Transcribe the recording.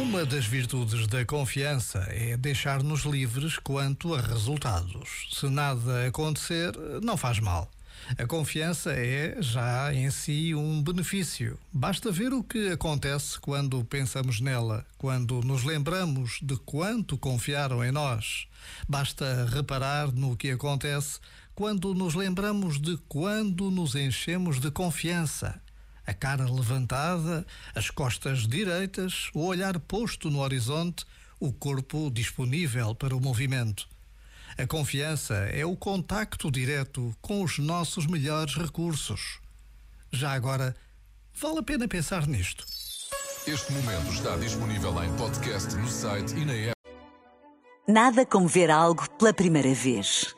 Uma das virtudes da confiança é deixar-nos livres quanto a resultados. Se nada acontecer, não faz mal. A confiança é já em si um benefício. Basta ver o que acontece quando pensamos nela, quando nos lembramos de quanto confiaram em nós. Basta reparar no que acontece quando nos lembramos de quando nos enchemos de confiança a cara levantada, as costas direitas, o olhar posto no horizonte, o corpo disponível para o movimento. A confiança é o contacto direto com os nossos melhores recursos. Já agora, vale a pena pensar nisto. Este momento está disponível em podcast no site e na app. Nada como ver algo pela primeira vez.